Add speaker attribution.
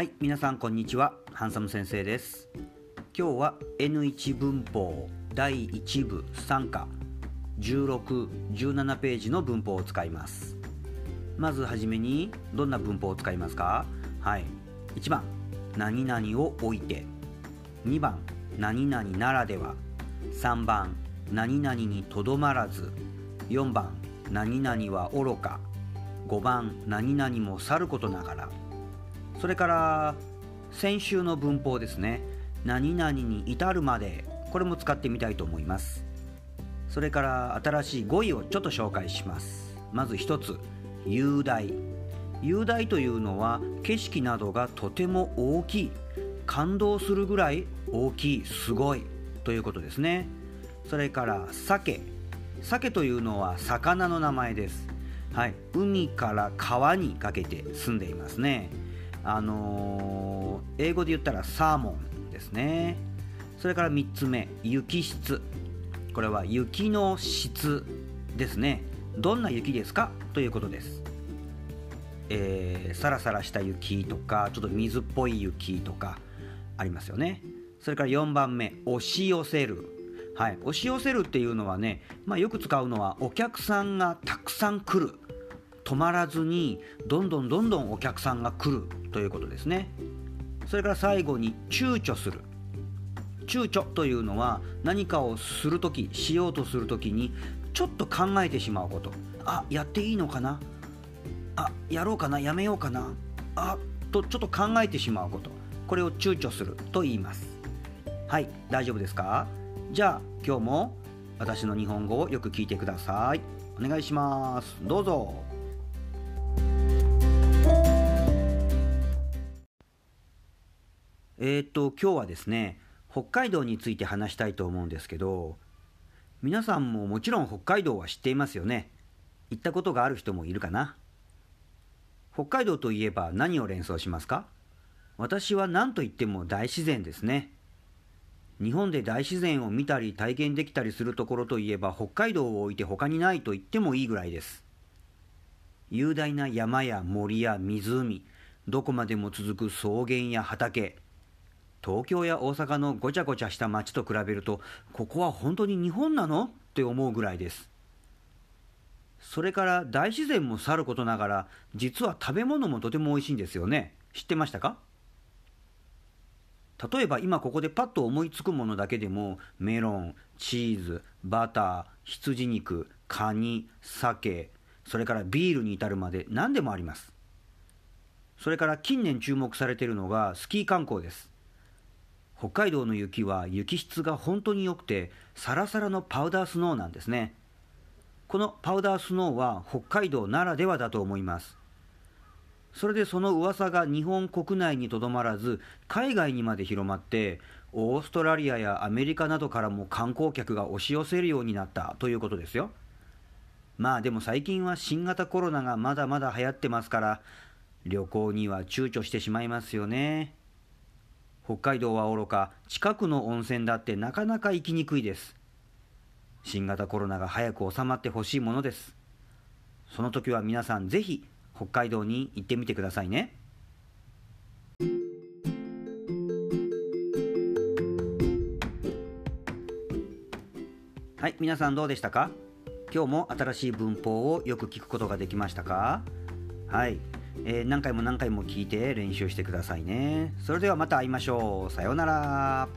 Speaker 1: はい皆さんこんにちは。ハンサム先生です。今日は N1 文法第1部3課1617ページの文法を使います。まずはじめにどんな文法を使いますか？はい1番何々を置いて2番何々ならでは3番何々にとどまらず4番何々は愚か5番何々もさることながらそれから先週の文法ですね。何々に至るまでこれも使ってみたいと思います。それから新しい語彙をちょっと紹介します。まず一つ雄大。雄大というのは景色などがとても大きい。感動するぐらい大きいすごい。ということですね。それから鮭鮭というのは魚の名前です。はい。海から川にかけて住んでいますね。あのー、英語で言ったらサーモンですね。それから3つ目雪質。これは雪の質ですね。どんな雪ですか？ということです。えー、サラサラした雪とかちょっと水っぽい雪とかありますよね。それから4番目押し寄せる。はい、押し寄せるっていうのはね、まあ、よく使うのはお客さんがたくさん来る。止まらずにどんどんどんどんお客さんが来るということですね。それから最後に躊躇する。躊躇というのは何かをするときしようとするときにちょっと考えてしまうこと。あやっていいのかな？あやろうかな？やめようかな？あとちょっと考えてしまうこと。これを躊躇すると言います。はい大丈夫ですか？じゃあ今日も私の日本語をよく聞いてください。お願いします。どうぞ。えー、っと今日はですね北海道について話したいと思うんですけど皆さんももちろん北海道は知っていますよね。行ったことがある人もいるかな。北海道といえば何を連想しますか？私は何と言っても大自然ですね。日本で大自然を見たり体験できたりするところといえば北海道を置いて他にないと言ってもいいぐらいです。雄大な山や森や湖どこまでも続く草原や畑東京や大阪のごちゃごちゃした街と比べるとここは本当に日本なの？って思うぐらいです。それから大自然もさることながら実は食べ物もとても美味しいんですよね。知ってましたか？例えば今ここでパッと思いつくものだけでもメロンチーズバター羊肉カニ鮭それからビールに至るまで何でもあります。それから近年注目されているのがスキー観光です。北海道の雪は雪質が本当に良くてサラサラのパウダースノーなんですね。このパウダースノーは北海道ならではだと思います。それでその噂が日本国内にとどまらず海外にまで広まってオーストラリアやアメリカなどからも観光客が押し寄せるようになったということですよ。まあでも最近は新型コロナがまだまだ流行ってますから旅行には躊躇してしまいますよね。北海道はおろか近くの温泉だってなかなか行きにくいです。新型コロナが早く収まってほしいものです。その時は皆さんぜひ北海道に行ってみてくださいね。はい皆さんどうでしたか？今日も新しい文法をよく聞くことができましたか？はい。えー、何回も何回も聞いて練習してくださいね。それではまた会いましょう。さようなら。